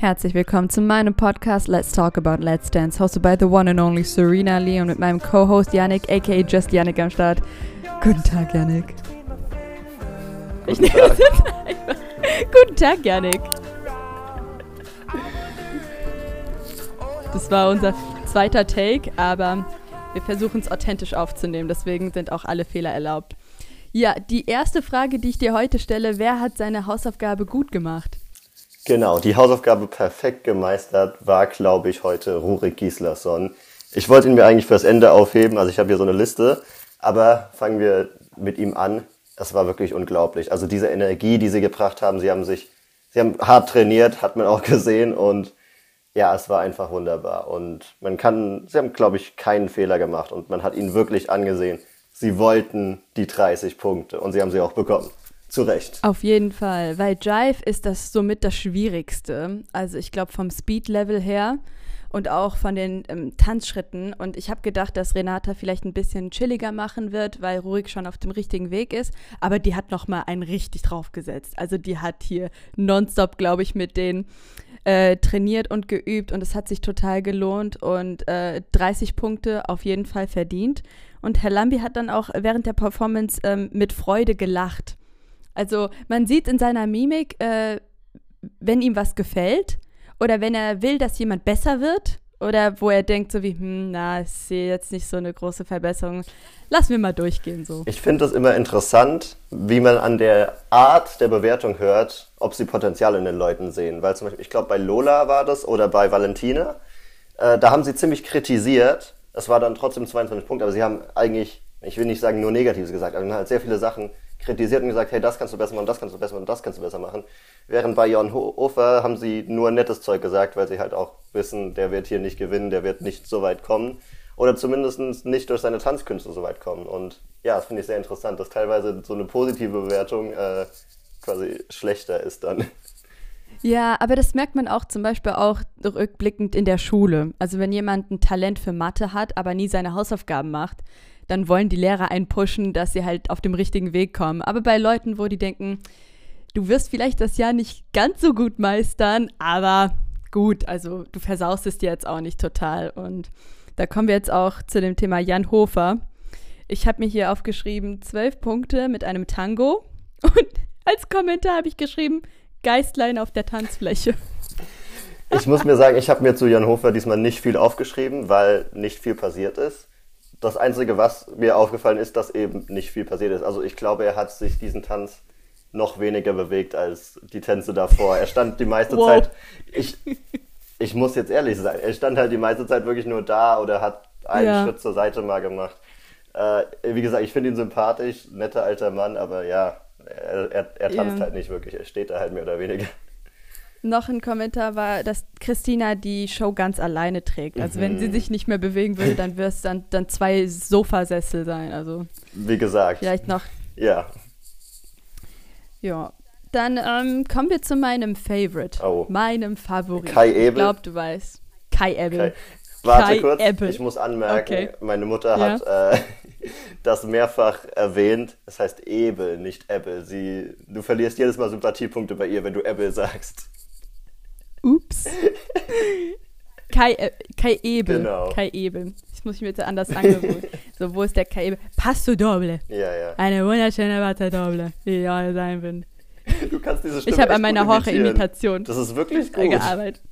Herzlich willkommen zu meinem Podcast Let's Talk About Let's Dance, hosted by the one and only Serena Lee und mit meinem Co-Host Yannick, aka Just Yannick am Start. Guten Tag, Yannick. Ich nehme es jetzt einfach. Guten Tag, Yannick. Das war unser zweiter Take, aber wir versuchen es authentisch aufzunehmen, deswegen sind auch alle Fehler erlaubt. Ja, die erste Frage, die ich dir heute stelle, wer hat seine Hausaufgabe gut gemacht? Genau, die Hausaufgabe perfekt gemeistert war, glaube ich, heute Rurik Gislason. Ich wollte ihn mir eigentlich fürs Ende aufheben, also ich habe hier so eine Liste, aber fangen wir mit ihm an. Das war wirklich unglaublich. Also diese Energie, die sie gebracht haben, sie haben sich, sie haben hart trainiert, hat man auch gesehen und ja, es war einfach wunderbar. Und man kann, sie haben, glaube ich, keinen Fehler gemacht und man hat ihnen wirklich angesehen, sie wollten die 30 Punkte und sie haben sie auch bekommen. Zu Recht. Auf jeden Fall, weil Jive ist das somit das Schwierigste. Also ich glaube vom Speed-Level her und auch von den ähm, Tanzschritten. Und ich habe gedacht, dass Renata vielleicht ein bisschen chilliger machen wird, weil Ruhig schon auf dem richtigen Weg ist. Aber die hat noch mal einen richtig draufgesetzt. Also die hat hier nonstop, glaube ich, mit denen äh, trainiert und geübt und es hat sich total gelohnt und äh, 30 Punkte auf jeden Fall verdient. Und Herr Lambi hat dann auch während der Performance ähm, mit Freude gelacht. Also man sieht in seiner Mimik, äh, wenn ihm was gefällt oder wenn er will, dass jemand besser wird oder wo er denkt so wie, hm, na, ich sehe jetzt nicht so eine große Verbesserung. Lass mir mal durchgehen so. Ich finde das immer interessant, wie man an der Art der Bewertung hört, ob sie Potenzial in den Leuten sehen. Weil zum Beispiel, ich glaube bei Lola war das oder bei Valentina, äh, da haben sie ziemlich kritisiert. Es war dann trotzdem 22 Punkte, aber sie haben eigentlich, ich will nicht sagen nur Negatives gesagt, aber halt sehr viele Sachen kritisiert und gesagt, hey, das kannst du besser machen, das kannst du besser machen, das kannst du besser machen. Während bei Jon Hofer haben sie nur nettes Zeug gesagt, weil sie halt auch wissen, der wird hier nicht gewinnen, der wird nicht so weit kommen. Oder zumindest nicht durch seine Tanzkünste so weit kommen. Und ja, das finde ich sehr interessant, dass teilweise so eine positive Bewertung äh, quasi schlechter ist dann. Ja, aber das merkt man auch zum Beispiel auch rückblickend in der Schule. Also wenn jemand ein Talent für Mathe hat, aber nie seine Hausaufgaben macht, dann wollen die Lehrer einen pushen, dass sie halt auf dem richtigen Weg kommen. Aber bei Leuten, wo die denken, du wirst vielleicht das Jahr nicht ganz so gut meistern, aber gut, also du versaust es dir jetzt auch nicht total. Und da kommen wir jetzt auch zu dem Thema Jan Hofer. Ich habe mir hier aufgeschrieben, zwölf Punkte mit einem Tango. Und als Kommentar habe ich geschrieben, Geistlein auf der Tanzfläche. Ich muss mir sagen, ich habe mir zu Jan Hofer diesmal nicht viel aufgeschrieben, weil nicht viel passiert ist das Einzige, was mir aufgefallen ist, dass eben nicht viel passiert ist. Also ich glaube, er hat sich diesen Tanz noch weniger bewegt als die Tänze davor. Er stand die meiste wow. Zeit, ich, ich muss jetzt ehrlich sein, er stand halt die meiste Zeit wirklich nur da oder hat einen ja. Schritt zur Seite mal gemacht. Äh, wie gesagt, ich finde ihn sympathisch, netter alter Mann, aber ja, er, er, er tanzt ja. halt nicht wirklich, er steht da halt mehr oder weniger noch ein Kommentar war, dass Christina die Show ganz alleine trägt. Also mhm. wenn sie mhm. sich nicht mehr bewegen würde, dann wird es dann, dann zwei Sofasessel sein. Also wie gesagt. Vielleicht noch. Ja. Ja. Dann ähm, kommen wir zu meinem Favorite. Oh. Meinem Favorit. Kai Ebel. Ich glaube, du weißt. Kai Ebel. Kai. Warte Kai kurz, Ebel. ich muss anmerken, okay. meine Mutter ja. hat äh, das mehrfach erwähnt. Es heißt Ebel, nicht Ebel. Sie, du verlierst jedes Mal Sympathiepunkte bei ihr, wenn du Ebel sagst. Ups. Kai, äh, Kai Ebel. Genau. Kai Ebel. Das muss ich mir jetzt anders angewöhnen. so, wo ist der Kai Ebel? Passo Doble. Ja, ja. Eine wunderschöne Warte Doble, wie ich auch sein bin. Du kannst diese Stimme Ich habe an meiner Horche-Imitation Das ist wirklich gut. gearbeitet.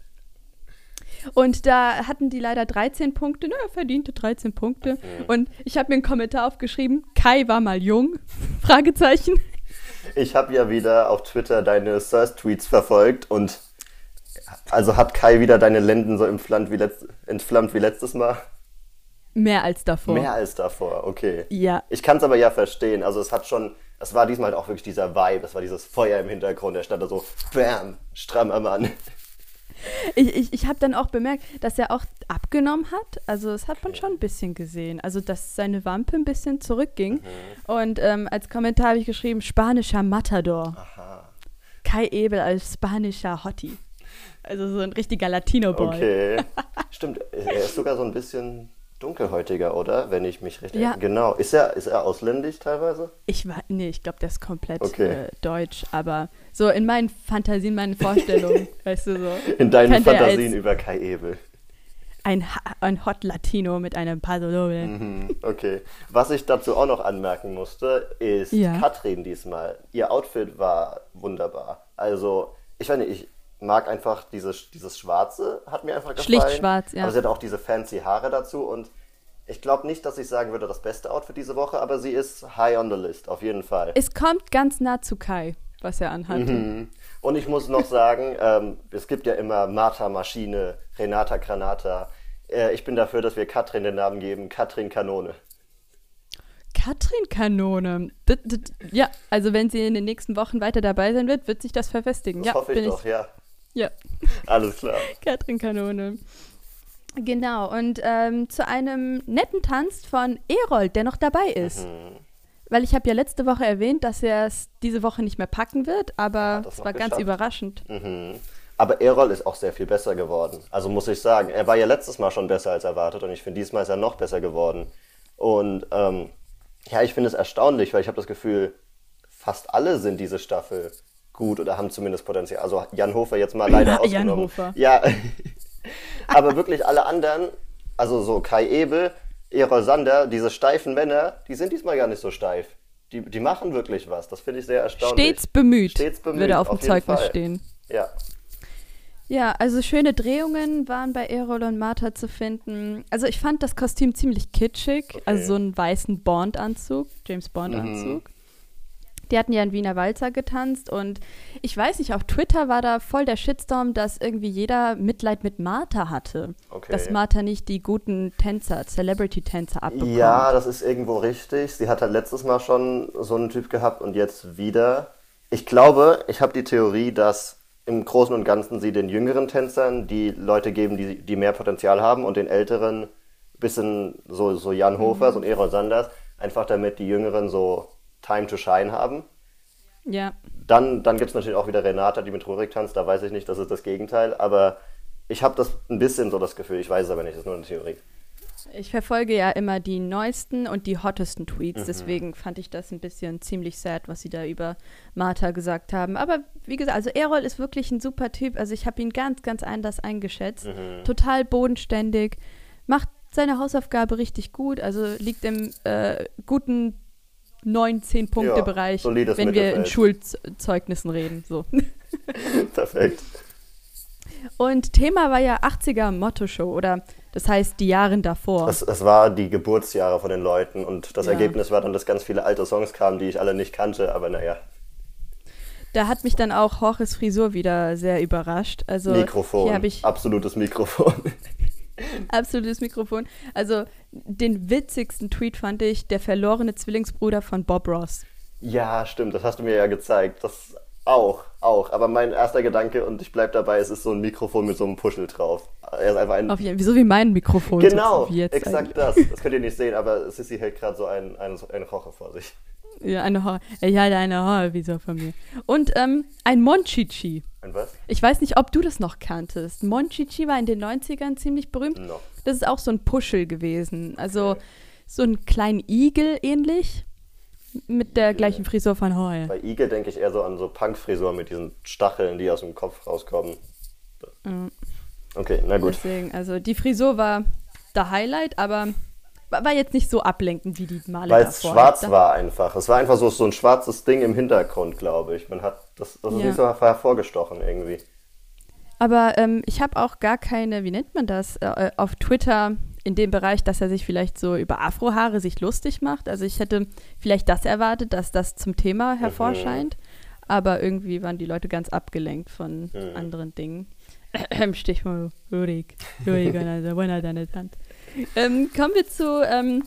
Und da hatten die leider 13 Punkte, naja, verdiente 13 Punkte. Mhm. Und ich habe mir einen Kommentar aufgeschrieben, Kai war mal jung, Fragezeichen. Ich habe ja wieder auf Twitter deine Thirst-Tweets verfolgt und also hat Kai wieder deine Lenden so entflammt wie, letzt, entflammt wie letztes Mal? Mehr als davor. Mehr als davor, okay. Ja. Ich kann es aber ja verstehen. Also es hat schon, es war diesmal halt auch wirklich dieser Vibe, es war dieses Feuer im Hintergrund, der stand da so, bam, strammer Mann. Ich, ich, ich habe dann auch bemerkt, dass er auch abgenommen hat. Also das hat man schon ein bisschen gesehen. Also dass seine Wampe ein bisschen zurückging. Mhm. Und ähm, als Kommentar habe ich geschrieben, spanischer Matador. Aha. Kai Ebel als spanischer Hottie. Also so ein richtiger Latino-Boy. Okay. Stimmt, er ist sogar so ein bisschen dunkelhäutiger, oder? Wenn ich mich richtig Ja. erinnere. Genau. Ist er, ist er ausländisch teilweise? Ich war, nee, ich glaube, der ist komplett Okay. äh, deutsch, aber so in meinen Fantasien, meinen Vorstellungen, weißt du so. In deinen Fantasien über Kai Ebel. Ein, ein Hot Latino mit einem Paso Doble. Mhm, Okay. Was ich dazu auch noch anmerken musste, ist Ja. Katrin diesmal. Ihr Outfit war wunderbar. Also, ich weiß nicht, ich mag einfach dieses, dieses Schwarze, hat mir einfach gefallen. Schlicht schwarz, ja. Aber sie hat auch diese fancy Haare dazu und ich glaube nicht, dass ich sagen würde, das beste Outfit diese Woche, aber sie ist high on the list, auf jeden Fall. Es kommt ganz nah zu Kai, was er anhatte. Mhm. Und ich muss noch sagen, ähm, es gibt ja immer Martha Maschine, Renata Granata. Äh, ich bin dafür, dass wir Katrin den Namen geben, Katrin Kanone. Katrin Kanone. Ja, also wenn sie in den nächsten Wochen weiter dabei sein wird, wird sich das verfestigen. Das ja, hoffe ich bin doch, ja. Ja, Alles klar. Katrin Kanone. Genau, und ähm, zu einem netten Tanz von Erold, der noch dabei ist. Mhm. Weil ich habe ja letzte Woche erwähnt, dass er es diese Woche nicht mehr packen wird, aber das es war ganz geschafft. überraschend. Mhm. Aber Errol ist auch sehr viel besser geworden. Also muss ich sagen, er war ja letztes Mal schon besser als erwartet und ich finde, diesmal ist er noch besser geworden. Und ähm, ja, ich finde es erstaunlich, weil ich habe das Gefühl, fast alle sind diese Staffel gut oder haben zumindest Potenzial. Also Jan Hofer jetzt mal leider Ja, Jan ausgenommen. Hofer. Ja, aber wirklich alle anderen, also so Kai Ebel, Errol Sander, diese steifen Männer, die sind diesmal gar nicht so steif. Die, die machen wirklich was. Das finde ich sehr erstaunlich. Stets bemüht, Stets bemüht, würde auf dem auf Zeugnis Fall. stehen. Ja. Ja, also schöne Drehungen waren bei Errol und Martha zu finden. Also ich fand das Kostüm ziemlich kitschig, Okay. also so einen weißen Bond-Anzug, James Bond-Anzug. Die hatten ja in Wiener Walzer getanzt und ich weiß nicht, auf Twitter war da voll der Shitstorm, dass irgendwie jeder Mitleid mit Martha hatte. Okay. Dass Martha nicht die guten Tänzer, Celebrity-Tänzer abbekommt. Ja, das ist irgendwo richtig. Sie hat halt letztes Mal schon so einen Typ gehabt und jetzt wieder. Ich glaube, ich habe die Theorie, dass im Großen und Ganzen sie den jüngeren Tänzern die Leute geben, die, die mehr Potenzial haben und den älteren bisschen so, so Jan Hofers und Erol Sanders, einfach damit die Jüngeren so Time to Shine haben. Ja. Dann, dann gibt es natürlich auch wieder Renata, die mit Rurik tanzt, da weiß ich nicht, das ist das Gegenteil, aber ich habe das ein bisschen so das Gefühl, ich weiß es aber nicht, das ist nur eine Theorie. Ich verfolge ja immer die neuesten und die hottesten Tweets, Mhm. deswegen fand ich das ein bisschen ziemlich sad, was sie da über Martha gesagt haben. Aber wie gesagt, also Errol ist wirklich ein super Typ. Also ich habe ihn ganz, ganz anders eingeschätzt. Mhm. Total bodenständig, macht seine Hausaufgabe richtig gut, also liegt im äh, guten 9, 10 Punkte Bereich, solides wenn wir in Mittelfeld. Schulzeugnissen reden. So. Perfekt. Und Thema war ja 80er Motto-Show oder das heißt die Jahre davor. Es, es war die Geburtsjahre von den Leuten und das Ja. Ergebnis war dann, dass ganz viele alte Songs kamen, die ich alle nicht kannte, aber naja, Da hat mich dann auch Jorges Frisur wieder sehr überrascht. Also Mikrofon, hier habe ich absolutes Mikrofon. absolutes Mikrofon. Also den witzigsten Tweet fand ich der verlorene Zwillingsbruder von Bob Ross. ja, stimmt, das hast du mir ja gezeigt. Das auch, auch. Aber mein erster Gedanke, und ich bleib dabei, es ist so ein Mikrofon mit so einem Puschel drauf. Er ist einfach ein. Auf jeden, so wie mein Mikrofon. genau, exakt eigentlich. das. Das könnt ihr nicht sehen, aber Sissy hält gerade so ein, ein, ein Roche vor sich. Ja, eine Haar. Ich hatte eine Haarvisor von mir. Und ähm, ein Monchichi. Ein was? Ich weiß nicht, ob du das noch kanntest. Monchichi war in den 90ern ziemlich berühmt. No. Das ist auch so ein Puschel gewesen. Also Okay. so ein kleinen Igel ähnlich. Mit der gleichen Frisur von Heuer. Bei Igel denke ich eher so an so Punk-Frisuren mit diesen Stacheln, die aus dem Kopf rauskommen. Mhm. Okay, na gut. Deswegen, also die Frisur war der Highlight, aber war jetzt nicht so ablenkend wie die Male Weil es schwarz Da- war einfach. Es war einfach so, so ein schwarzes Ding im Hintergrund, glaube ich. Man hat das, das ist Ja. nicht so hervorgestochen irgendwie. Aber ähm, ich habe auch gar keine, wie nennt man das, äh, auf Twitter in dem Bereich, dass er sich vielleicht so über Afrohaare sich lustig macht. Also ich hätte vielleicht das erwartet, dass das zum Thema Mhm. hervorscheint. Aber irgendwie waren die Leute ganz abgelenkt von Mhm. anderen Dingen. Stichwort Rurik. Rurik, also buena deine Tante. Ähm, kommen wir zu ähm,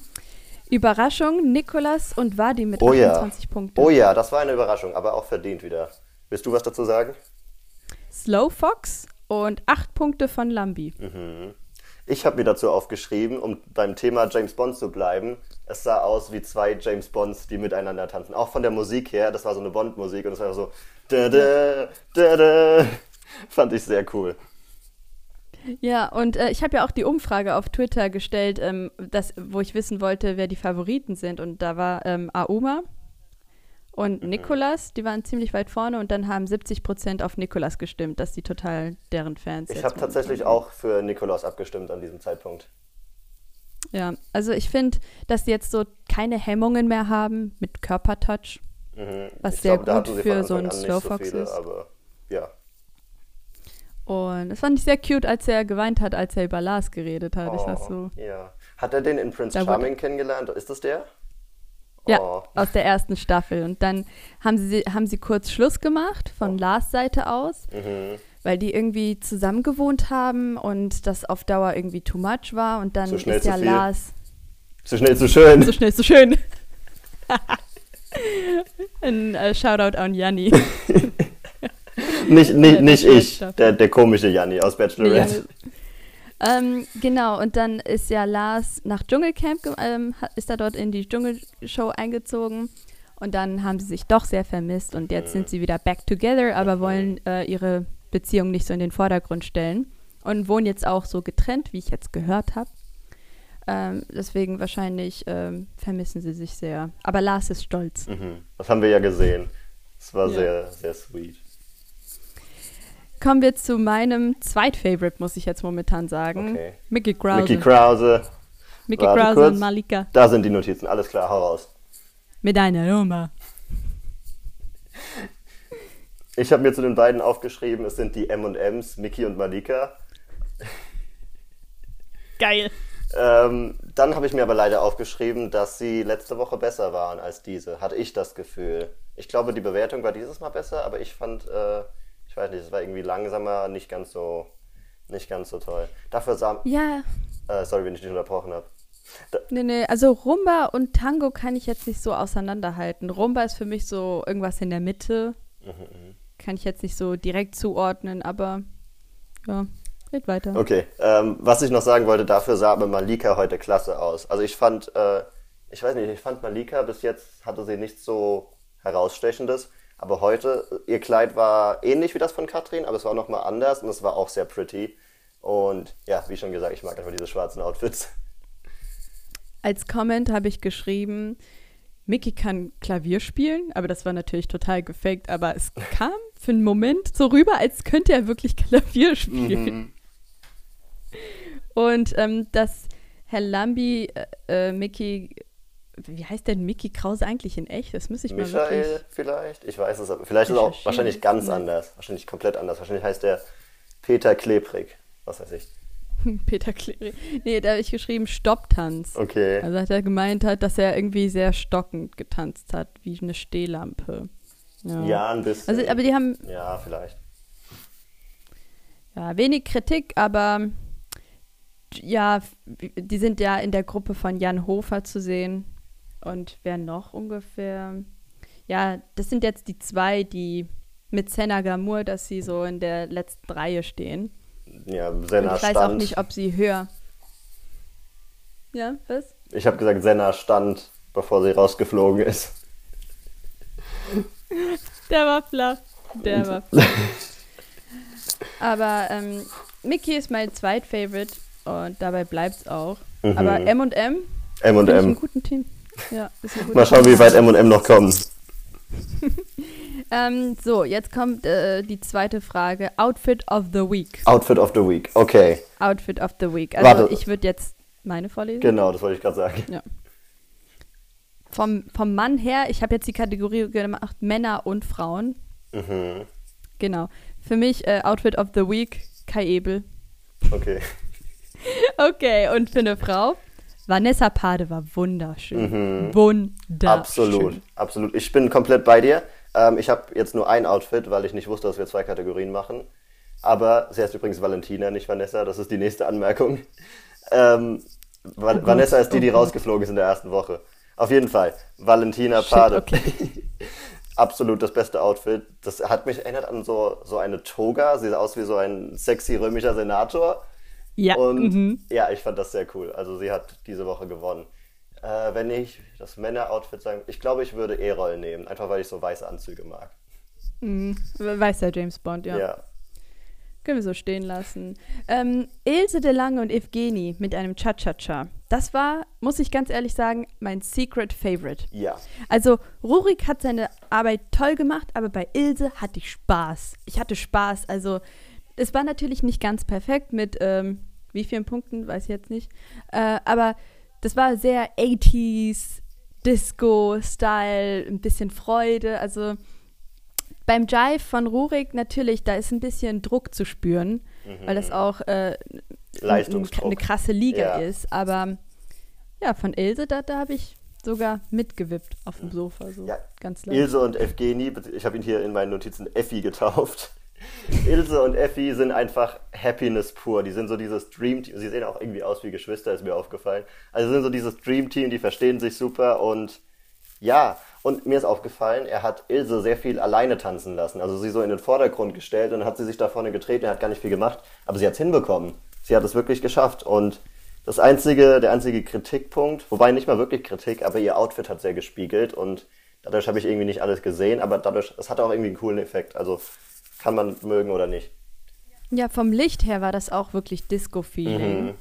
Überraschung. Nikolas und Wadi mit Oh ja. 28 Punkten. Oh ja, das war eine Überraschung, aber auch verdient wieder. Willst du was dazu sagen? Slow Fox und 8 Punkte von Lambi. Mhm. Ich habe mir dazu aufgeschrieben, um beim Thema James Bond zu bleiben. Es sah aus wie zwei James Bonds, die miteinander tanzen. Auch von der Musik her, das war so eine Bond-Musik und es war so da da da da. Fand ich sehr cool. Ja, und äh, ich habe ja auch die Umfrage auf Twitter gestellt, ähm, das, wo ich wissen wollte, wer die Favoriten sind. Und da war ähm, Auma und mhm. Nikolas, die waren ziemlich weit vorne. Und dann haben 70 Prozent auf Nikolas gestimmt, dass die total deren Fans Ich habe tatsächlich auch für Nikolas abgestimmt an diesem Zeitpunkt. Ja, also ich finde, dass sie jetzt so keine Hemmungen mehr haben mit Körpertouch, mhm. was ich sehr glaub, gut für so einen Slowfox so ist. Aber ja. Und das fand ich sehr cute, als er geweint hat, als er über Lars geredet hat. Oh, ich sag so. Ja. Hat er den in Prince da Charming kennengelernt? Ist das der? Ja, oh. aus der ersten Staffel. Und dann haben sie, haben sie kurz Schluss gemacht von oh. Lars Seite aus. Mhm weil die irgendwie zusammen gewohnt haben und das auf Dauer irgendwie too much war und dann so ist ja Lars. Zu schnell, zu schön. Zu schnell, zu schön. Ein uh, Shoutout an Janni. nicht nicht, nicht ich, der, der komische Janni aus Bachelorette. Ähm, genau, und dann ist ja Lars nach Dschungelcamp, ähm, ist er dort in die Dschungelshow eingezogen. Und dann haben sie sich doch sehr vermisst und jetzt sind sie wieder back together, aber wollen äh, ihre Beziehung nicht so in den Vordergrund stellen und wohnen jetzt auch so getrennt, wie ich jetzt gehört habe. Ähm, deswegen wahrscheinlich ähm, vermissen sie sich sehr. Aber Lars ist stolz. Mhm. Das haben wir ja gesehen. Es war ja. sehr, sehr sweet. Kommen wir zu meinem Zweitfavorite, muss ich jetzt momentan sagen. Okay. Mickey Krause. Mickey Krause. Mickey Warte Krause kurz. und Malika. Da sind die Notizen, alles klar, hau raus. Mit einer Nummer. Ich habe mir zu den beiden aufgeschrieben, es sind die M&Ms, Mickey und Malika. Geil. Ähm, dann habe ich mir aber leider aufgeschrieben, dass sie letzte Woche besser waren als diese. Hatte ich das Gefühl. Ich glaube, die Bewertung war dieses Mal besser, aber ich fand, äh, ich weiß nicht, es war irgendwie langsamer, nicht ganz so, nicht ganz so toll. Dafür sah. Ja. Äh, sorry, wenn ich dich unterbrochen habe. Nee, nee, also Rumba und Tango kann ich jetzt nicht so auseinanderhalten. Rumba ist für mich so irgendwas in der Mitte. Mhm, mhm kann ich jetzt nicht so direkt zuordnen, aber ja, red weiter. Okay, ähm, was ich noch sagen wollte, dafür sah aber Malika heute klasse aus. Also ich fand, äh, ich weiß nicht, ich fand Malika bis jetzt hatte sie nichts so herausstechendes, aber heute, ihr Kleid war ähnlich wie das von Katrin, aber es war nochmal anders und es war auch sehr pretty. Und ja, wie schon gesagt, ich mag einfach diese schwarzen Outfits. Als Comment habe ich geschrieben, Mickey kann Klavier spielen, aber das war natürlich total gefaked, aber es kam für einen Moment so rüber, als könnte er wirklich Klavier spielen. Mhm. Und ähm, dass Herr Lambi äh, äh, Mickey, wie heißt denn Mickey Krause eigentlich in echt? Das muss ich Michael mal wirklich... vielleicht, ich weiß es aber. Vielleicht ist es auch wahrscheinlich ganz anders, wahrscheinlich komplett anders. Wahrscheinlich heißt er Peter Klebrig, was weiß ich. Peter Kleri. Nee, da habe ich geschrieben Stopptanz. Okay. Also hat er gemeint hat, dass er irgendwie sehr stockend getanzt hat, wie eine Stehlampe. Ja, ja ein bisschen. Also, aber die haben. Ja, vielleicht. Ja, wenig Kritik, aber ja, die sind ja in der Gruppe von Jan Hofer zu sehen. Und wer noch ungefähr? Ja, das sind jetzt die zwei, die mit Senna Gamur, dass sie so in der letzten Reihe stehen. Ja, Senna Ich weiß stand. auch nicht, ob sie höher. Ja, was? Ich habe gesagt, Senna stand, bevor sie rausgeflogen ist. Der war flach. Der war flach. Aber ähm, Mickey ist mein Zweitfavorite und dabei bleibt es auch. Mhm. Aber M&M M&M. Ein guten Team. Ja, Mal schauen, wie weit M&M noch kommen. Ähm, so, jetzt kommt äh, die zweite Frage. Outfit of the Week. Outfit of the Week, okay. Outfit of the Week. Also Warte. ich würde jetzt meine vorlesen. Genau, das wollte ich gerade sagen. Ja. Vom, vom Mann her, ich habe jetzt die Kategorie gemacht, Männer und Frauen. Mhm. Genau. Für mich äh, Outfit of the Week, Kai Ebel. Okay. okay, und für eine Frau? Vanessa Pade war wunderschön. Mhm. Wunderschön. Absolut, absolut. Ich bin komplett bei dir. Ähm, ich habe jetzt nur ein Outfit, weil ich nicht wusste, dass wir zwei Kategorien machen. Aber sie heißt übrigens Valentina, nicht Vanessa. Das ist die nächste Anmerkung. Ähm, oh Vanessa ist die, die oh rausgeflogen ist in der ersten Woche. Auf jeden Fall. Valentina Shit, Pade. Okay. Absolut das beste Outfit. Das hat mich erinnert an so, so eine Toga. Sie sah aus wie so ein sexy römischer Senator. Ja. Und mhm. ja, ich fand das sehr cool. Also sie hat diese Woche gewonnen. Äh, wenn ich das Männer-Outfit sagen, ich glaube, ich würde Erol nehmen, einfach weil ich so weiße Anzüge mag. Mhm. Weißer James Bond, ja. Ja. Können wir so stehen lassen. Ähm, Ilse de Lange und Evgeni mit einem Cha-Cha-Cha. Das war, muss ich ganz ehrlich sagen, mein Secret Favorite. Ja. Also, Rurik hat seine Arbeit toll gemacht, aber bei Ilse hatte ich Spaß. Ich hatte Spaß. Also, es war natürlich nicht ganz perfekt mit ähm, wie vielen Punkten, weiß ich jetzt nicht. Äh, aber das war sehr 80s, Disco-Style, ein bisschen Freude. Also beim Jive von Rurik natürlich, da ist ein bisschen Druck zu spüren, mhm. weil das auch äh, eine krasse Liga ja. ist. Aber ja, von Ilse, da, da habe ich sogar mitgewippt auf dem Sofa. So ja. ganz. Ilse und Evgeni, ich habe ihn hier in meinen Notizen Effi getauft. Ilse und Effi sind einfach Happiness pur. Die sind so dieses Dream Team. Sie sehen auch irgendwie aus wie Geschwister, ist mir aufgefallen. Also sind so dieses Dream Team, die verstehen sich super und ja, und mir ist aufgefallen, er hat Ilse sehr viel alleine tanzen lassen. Also sie so in den Vordergrund gestellt und hat sie sich da vorne getreten, er hat gar nicht viel gemacht, aber sie hat es hinbekommen. Sie hat es wirklich geschafft und das einzige, der einzige Kritikpunkt, wobei nicht mal wirklich Kritik, aber ihr Outfit hat sehr gespiegelt und dadurch habe ich irgendwie nicht alles gesehen, aber dadurch, es hatte auch irgendwie einen coolen Effekt. Also kann man mögen oder nicht. Ja, vom Licht her war das auch wirklich Disco-Feeling. Mhm.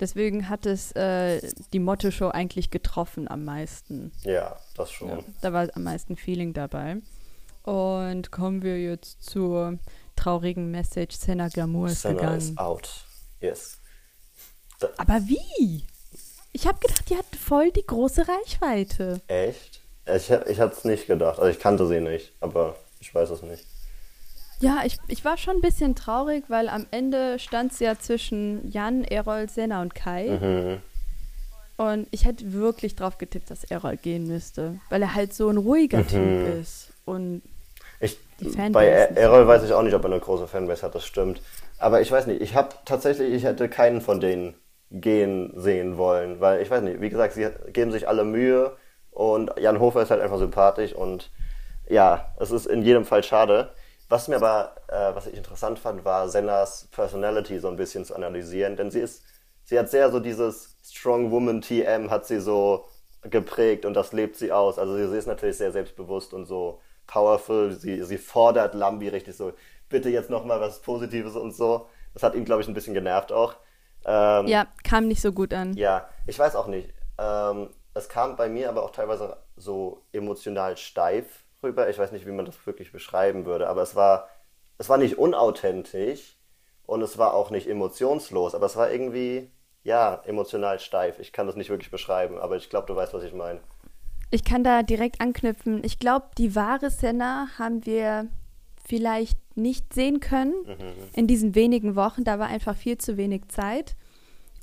Deswegen hat es äh, die Motto-Show eigentlich getroffen am meisten. Ja, das schon. Ja, da war am meisten Feeling dabei. Und kommen wir jetzt zur traurigen Message. Senna Glamour ist Senna gegangen. ist out. Yes. Da Aber wie? Ich habe gedacht, die hat voll die große Reichweite. Echt? Ich, ich hatte es nicht gedacht. Also ich kannte sie nicht, aber ich weiß es nicht. Ja, ich, ich war schon ein bisschen traurig, weil am Ende stand es ja zwischen Jan, Errol, Senna und Kai. Mhm. Und ich hätte wirklich drauf getippt, dass Errol gehen müsste, weil er halt so ein ruhiger mhm. Typ ist. Und ich, bei Errol weiß ich auch nicht, ob er eine große Fanbase hat, das stimmt. Aber ich weiß nicht, ich habe tatsächlich, ich hätte keinen von denen gehen sehen wollen, weil ich weiß nicht, wie gesagt, sie geben sich alle Mühe und Jan Hofer ist halt einfach sympathisch und ja, es ist in jedem Fall schade. Was mir aber, äh, was ich interessant fand, war Sennas Personality so ein bisschen zu analysieren, denn sie ist, sie hat sehr so dieses Strong Woman TM hat sie so geprägt und das lebt sie aus. Also sie ist natürlich sehr selbstbewusst und so powerful. Sie, sie fordert Lambi richtig so, bitte jetzt nochmal was Positives und so. Das hat ihn, glaube ich, ein bisschen genervt auch. Ähm, ja, kam nicht so gut an. Ja, ich weiß auch nicht. Ähm, es kam bei mir aber auch teilweise so emotional steif rüber. Ich weiß nicht, wie man das wirklich beschreiben würde, aber es war, es war nicht unauthentisch und es war auch nicht emotionslos, aber es war irgendwie, ja, emotional steif. Ich kann das nicht wirklich beschreiben, aber ich glaube, du weißt, was ich meine. Ich kann da direkt anknüpfen. Ich glaube, die wahre Senna haben wir vielleicht nicht sehen können mhm. in diesen wenigen Wochen. Da war einfach viel zu wenig Zeit.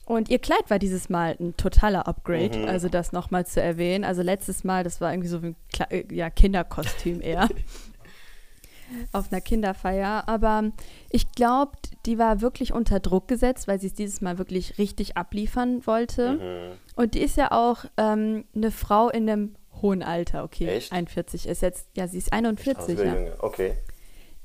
Und ihr Kleid war dieses Mal ein totaler Upgrade, mhm. also das nochmal zu erwähnen. Also letztes Mal, das war irgendwie so ein Kle äh, ja, Kinderkostüm eher. auf einer Kinderfeier. Aber ich glaube, die war wirklich unter Druck gesetzt, weil sie es dieses Mal wirklich richtig abliefern wollte. Mhm. Und die ist ja auch ähm, eine Frau in einem hohen Alter, okay. Echt? 41 ist jetzt, ja, sie ist 41. Ja. Okay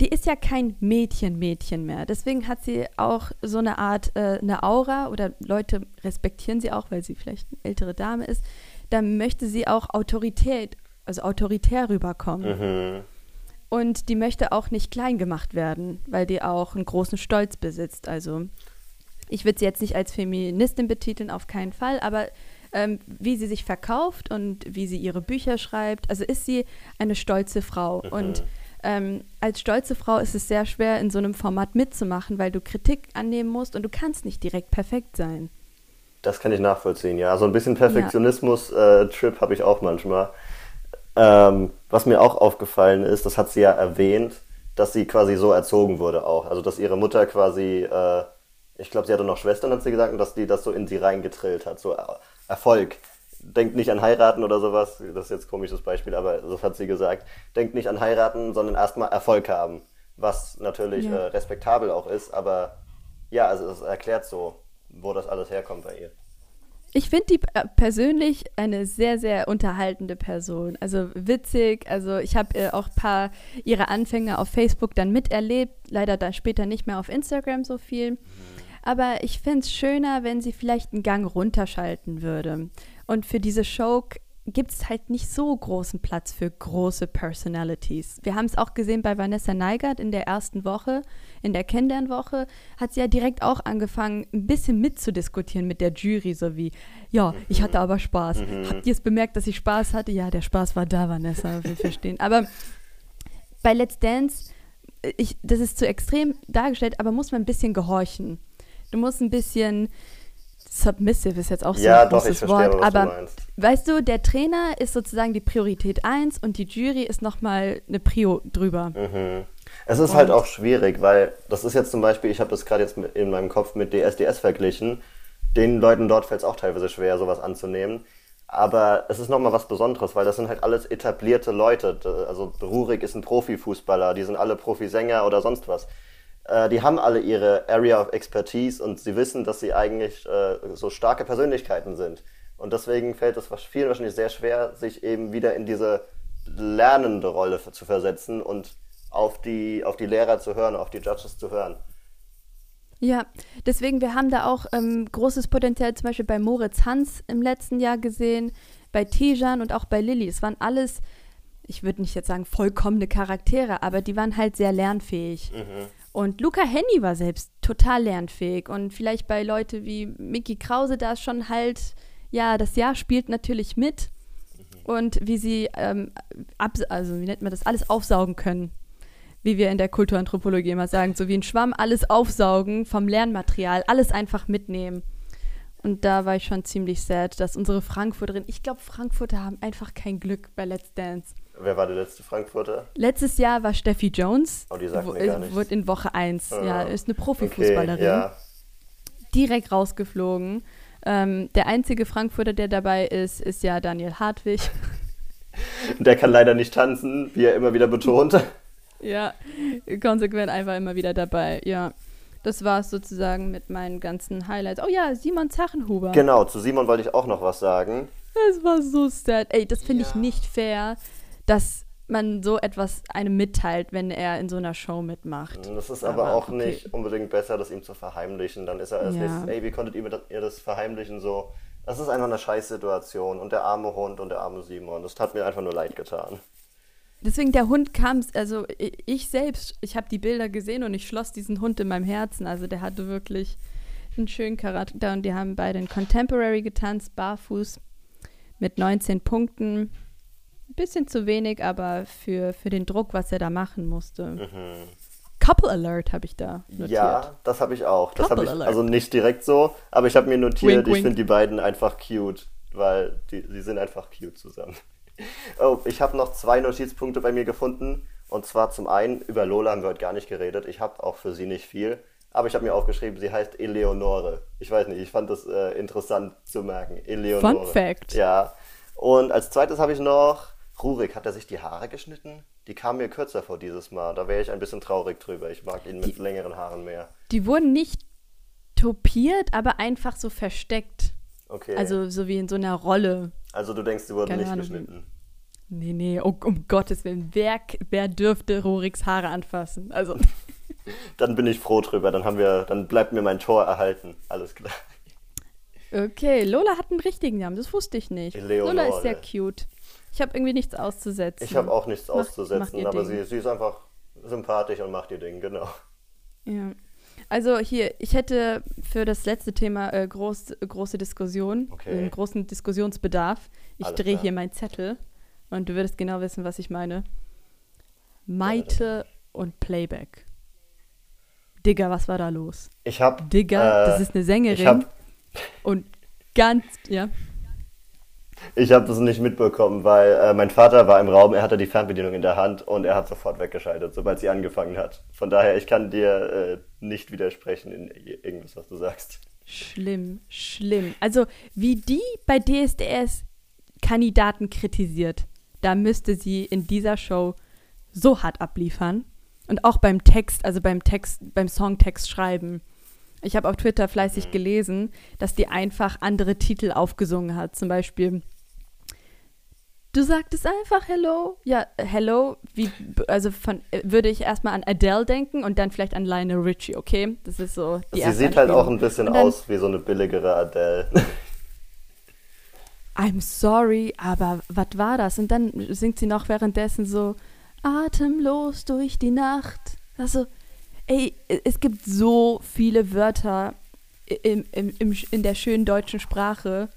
die ist ja kein Mädchen-Mädchen mehr. Deswegen hat sie auch so eine Art, äh, eine Aura oder Leute respektieren sie auch, weil sie vielleicht eine ältere Dame ist. Da möchte sie auch Autorität, also autoritär rüberkommen. Mhm. Und die möchte auch nicht klein gemacht werden, weil die auch einen großen Stolz besitzt. Also ich würde sie jetzt nicht als Feministin betiteln, auf keinen Fall, aber ähm, wie sie sich verkauft und wie sie ihre Bücher schreibt, also ist sie eine stolze Frau. Mhm. Und ähm, als stolze Frau ist es sehr schwer, in so einem Format mitzumachen, weil du Kritik annehmen musst und du kannst nicht direkt perfekt sein. Das kann ich nachvollziehen, ja. So ein bisschen Perfektionismus-Trip äh, habe ich auch manchmal. Ähm, was mir auch aufgefallen ist, das hat sie ja erwähnt, dass sie quasi so erzogen wurde auch. Also dass ihre Mutter quasi, äh, ich glaube, sie hatte noch Schwestern, hat sie gesagt, und dass die das so in sie reingetrillt hat. So Erfolg denkt nicht an heiraten oder sowas. Das ist jetzt ein komisches Beispiel, aber das hat sie gesagt. Denkt nicht an heiraten, sondern erstmal Erfolg haben. Was natürlich ja. äh, respektabel auch ist, aber ja, also es erklärt so, wo das alles herkommt bei ihr. Ich finde die äh, persönlich eine sehr, sehr unterhaltende Person. Also witzig. Also ich habe äh, auch ein paar ihrer Anfänge auf Facebook dann miterlebt. Leider dann später nicht mehr auf Instagram so viel. Mhm. Aber ich fände es schöner, wenn sie vielleicht einen Gang runterschalten würde und für diese Show gibt es halt nicht so großen Platz für große Personalities. Wir haben es auch gesehen bei Vanessa Neigert in der ersten Woche, in der Kennenlernwoche, hat sie ja direkt auch angefangen, ein bisschen mitzudiskutieren mit der Jury, so wie, ja, ich hatte aber Spaß. Mhm. Habt ihr es bemerkt, dass ich Spaß hatte? Ja, der Spaß war da, Vanessa, wir verstehen. Aber bei Let's Dance, ich, das ist zu extrem dargestellt, aber muss man ein bisschen gehorchen. Du musst ein bisschen submissive ist jetzt auch so ja, ein großes doch, ich verstehe, Wort, aber weißt du, der Trainer ist sozusagen die Priorität 1 und die Jury ist nochmal eine Prio drüber. Mhm. Es ist und halt auch schwierig, weil das ist jetzt zum Beispiel, ich habe das gerade jetzt in meinem Kopf mit DSDS verglichen. Den Leuten dort fällt es auch teilweise schwer, sowas anzunehmen. Aber es ist nochmal was Besonderes, weil das sind halt alles etablierte Leute. Also Rurik ist ein Profifußballer, die sind alle Profisänger oder sonst was. Äh, die haben alle ihre Area of Expertise und sie wissen, dass sie eigentlich äh, so starke Persönlichkeiten sind. Und deswegen fällt es vielen wahrscheinlich sehr schwer, sich eben wieder in diese lernende Rolle zu versetzen und auf die, auf die Lehrer zu hören, auf die Judges zu hören. Ja, deswegen, wir haben da auch ähm, großes Potenzial zum Beispiel bei Moritz Hans im letzten Jahr gesehen, bei Tijan und auch bei Lilly. Es waren alles, ich würde nicht jetzt sagen vollkommene Charaktere, aber die waren halt sehr lernfähig. Mhm. Und Luca Henny war selbst total lernfähig. Und vielleicht bei Leute wie Mickey Krause, da ist schon halt, ja, das Jahr spielt natürlich mit. Mhm. Und wie sie, ähm, ab, also wie nennt man das, alles aufsaugen können. Wie wir in der Kulturanthropologie immer sagen, so wie ein Schwamm alles aufsaugen vom Lernmaterial, alles einfach mitnehmen. Und da war ich schon ziemlich sad, dass unsere Frankfurterin, ich glaube, Frankfurter haben einfach kein Glück bei Let's Dance. Wer war der letzte Frankfurter? Letztes Jahr war Steffi Jones. Oh, die sagt wo, mir gar nichts. Wurde in Woche 1. Ah. Ja, ist eine Profifußballerin. Okay, ja. Direkt rausgeflogen. Ähm, der einzige Frankfurter, der dabei ist, ist ja Daniel Hartwig. Der kann leider nicht tanzen, wie er immer wieder betont. ja, konsequent einfach immer wieder dabei, ja. Das war es sozusagen mit meinen ganzen Highlights. Oh ja, Simon Zachenhuber. Genau, zu Simon wollte ich auch noch was sagen. Das war so sad. Ey, das finde ja. ich nicht fair dass man so etwas einem mitteilt, wenn er in so einer Show mitmacht. Das ist aber, aber auch okay. nicht unbedingt besser, das ihm zu verheimlichen. Dann ist er als ja. nächstes, ey, wie konntet ihr das verheimlichen so? Das ist einfach eine Scheißsituation und der arme Hund und der arme Simon, das hat mir einfach nur leid getan. Deswegen der Hund kam, also ich selbst, ich habe die Bilder gesehen und ich schloss diesen Hund in meinem Herzen. Also der hatte wirklich einen schönen Charakter und die haben beide in Contemporary getanzt, barfuß mit 19 Punkten. Ein bisschen zu wenig, aber für, für den Druck, was er da machen musste. Mhm. Couple Alert habe ich da notiert. Ja, das habe ich auch. Das habe ich Alert. also nicht direkt so, aber ich habe mir notiert, wink, ich finde die beiden einfach cute, weil die, die sind einfach cute zusammen. Oh, ich habe noch zwei Notizpunkte bei mir gefunden. Und zwar zum einen, über Lola haben wir heute gar nicht geredet. Ich habe auch für sie nicht viel. Aber ich habe mir aufgeschrieben, sie heißt Eleonore. Ich weiß nicht, ich fand das äh, interessant zu merken. Eleonore. Fun Fact. Ja. Und als zweites habe ich noch Rurik, hat er sich die Haare geschnitten? Die kamen mir kürzer vor dieses Mal. Da wäre ich ein bisschen traurig drüber. Ich mag ihn mit die, längeren Haaren mehr. Die wurden nicht topiert, aber einfach so versteckt. Okay. Also so wie in so einer Rolle. Also du denkst, die wurden Keine nicht Ahnung. geschnitten? Nee, nee, oh, um Gottes Willen. Wer, wer dürfte Ruriks Haare anfassen? Also. dann bin ich froh drüber. Dann haben wir, dann bleibt mir mein Tor erhalten. Alles klar. Okay, Lola hat einen richtigen Namen, das wusste ich nicht. Leonore. Lola ist sehr cute. Ich habe irgendwie nichts auszusetzen. Ich habe auch nichts mach, auszusetzen, aber sie, sie ist einfach sympathisch und macht ihr Ding, genau. Ja. Also hier, ich hätte für das letzte Thema äh, groß, große Diskussion, okay. einen großen Diskussionsbedarf. Ich drehe hier meinen Zettel und du würdest genau wissen, was ich meine. Maite und Playback. Digga, was war da los? Ich hab. Digga, äh, das ist eine Sängerin. Ich hab, und ganz, ja. Ich habe das nicht mitbekommen, weil äh, mein Vater war im Raum, er hatte die Fernbedienung in der Hand und er hat sofort weggeschaltet, sobald sie angefangen hat. Von daher, ich kann dir äh, nicht widersprechen in irgendwas, was du sagst. Schlimm, schlimm. Also, wie die bei DSDS Kandidaten kritisiert, da müsste sie in dieser Show so hart abliefern. Und auch beim Text, also beim Text, beim Songtext schreiben. Ich habe auf Twitter fleißig mhm. gelesen, dass die einfach andere Titel aufgesungen hat. Zum Beispiel, du sagtest einfach Hello. Ja, Hello, wie, also von, würde ich erstmal an Adele denken und dann vielleicht an Lionel Richie, okay? Das ist so die Sie sieht halt auch ein bisschen aus wie so eine billigere Adele. I'm sorry, aber was war das? Und dann singt sie noch währenddessen so, atemlos durch die Nacht. Also, ey, es gibt so viele Wörter im, im, im, in der schönen deutschen Sprache.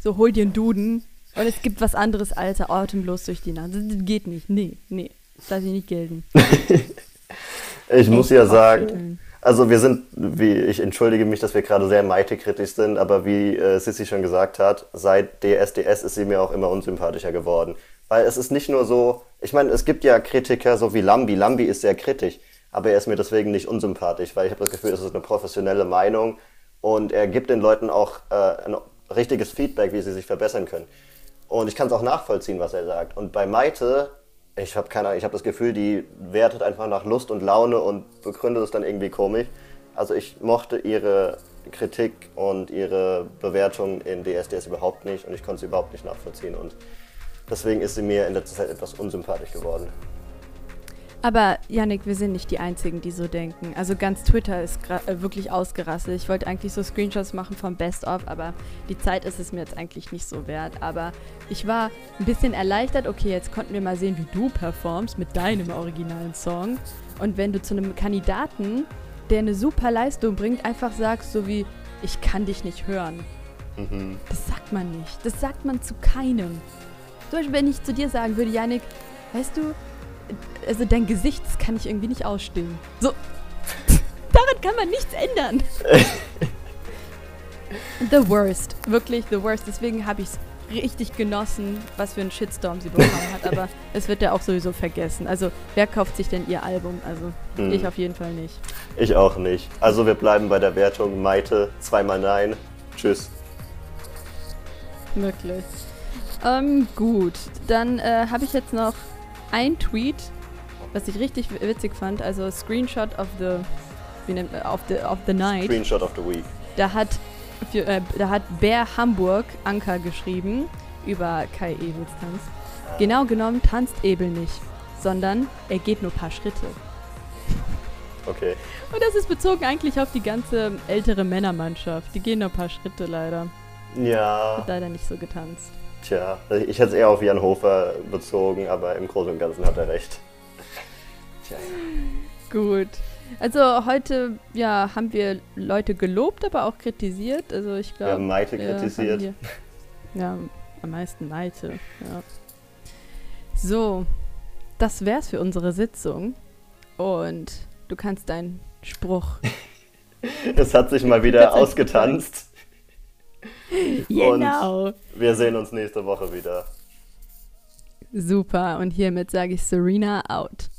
So, hol dir einen Duden. Und es gibt was anderes als atemlos durch die Nacht. Das geht nicht. Nee, nee. Das lasse ich nicht gelten. ich muss ja sagen, also wir sind, wie ich entschuldige mich, dass wir gerade sehr Maite-kritisch sind, aber wie äh, Sissy schon gesagt hat, seit DSDS ist sie mir auch immer unsympathischer geworden. Weil es ist nicht nur so, ich meine, es gibt ja Kritiker so wie Lambi. Lambi ist sehr kritisch, aber er ist mir deswegen nicht unsympathisch, weil ich habe das Gefühl, es ist eine professionelle Meinung und er gibt den Leuten auch äh, ein richtiges Feedback, wie sie sich verbessern können. Und ich kann es auch nachvollziehen, was er sagt. Und bei Maite, ich habe keine ich habe das Gefühl, die wertet einfach nach Lust und Laune und begründet es dann irgendwie komisch. Also ich mochte ihre Kritik und ihre Bewertung in DSDS überhaupt nicht und ich konnte sie überhaupt nicht nachvollziehen. Und deswegen ist sie mir in letzter Zeit etwas unsympathisch geworden. Aber Yannick, wir sind nicht die Einzigen, die so denken. Also ganz Twitter ist äh, wirklich ausgerastet. Ich wollte eigentlich so Screenshots machen vom Best-of, aber die Zeit ist es mir jetzt eigentlich nicht so wert. Aber ich war ein bisschen erleichtert. Okay, jetzt konnten wir mal sehen, wie du performst mit deinem originalen Song. Und wenn du zu einem Kandidaten, der eine super Leistung bringt, einfach sagst, so wie, ich kann dich nicht hören. Mhm. Das sagt man nicht. Das sagt man zu keinem. Zum Beispiel, wenn ich zu dir sagen würde, Yannick, weißt du, also dein Gesicht, kann ich irgendwie nicht ausstehen. So, daran kann man nichts ändern. the worst, wirklich the worst. Deswegen habe ich es richtig genossen, was für einen Shitstorm sie bekommen hat. Aber es wird ja auch sowieso vergessen. Also, wer kauft sich denn ihr Album? Also, hm. ich auf jeden Fall nicht. Ich auch nicht. Also, wir bleiben bei der Wertung. Maite, zweimal nein. Tschüss. Wirklich. Ähm, gut. Dann äh, habe ich jetzt noch ein Tweet, was ich richtig witzig fand, also Screenshot of the, wie nennt man, of the, of the night. Screenshot of the week. Da hat, für, äh, da hat Bär Hamburg Anker geschrieben über Kai Ebels Tanz. Genau genommen tanzt Ebel nicht, sondern er geht nur ein paar Schritte. Okay. Und das ist bezogen eigentlich auf die ganze ältere Männermannschaft. Die gehen nur ein paar Schritte leider. Ja. Hat leider nicht so getanzt. Tja, ich hätte es eher auf Jan Hofer bezogen, aber im Großen und Ganzen hat er recht. Tja. Gut. Also heute ja, haben wir Leute gelobt, aber auch kritisiert. Also ich glaube. Ja, Maite kritisiert. Hier, ja, am meisten Maite. Ja. So, das wär's für unsere Sitzung. Und du kannst deinen Spruch. es hat sich mal wieder ausgetanzt. Genau. Und wir sehen uns nächste Woche wieder. Super. Und hiermit sage ich Serena out.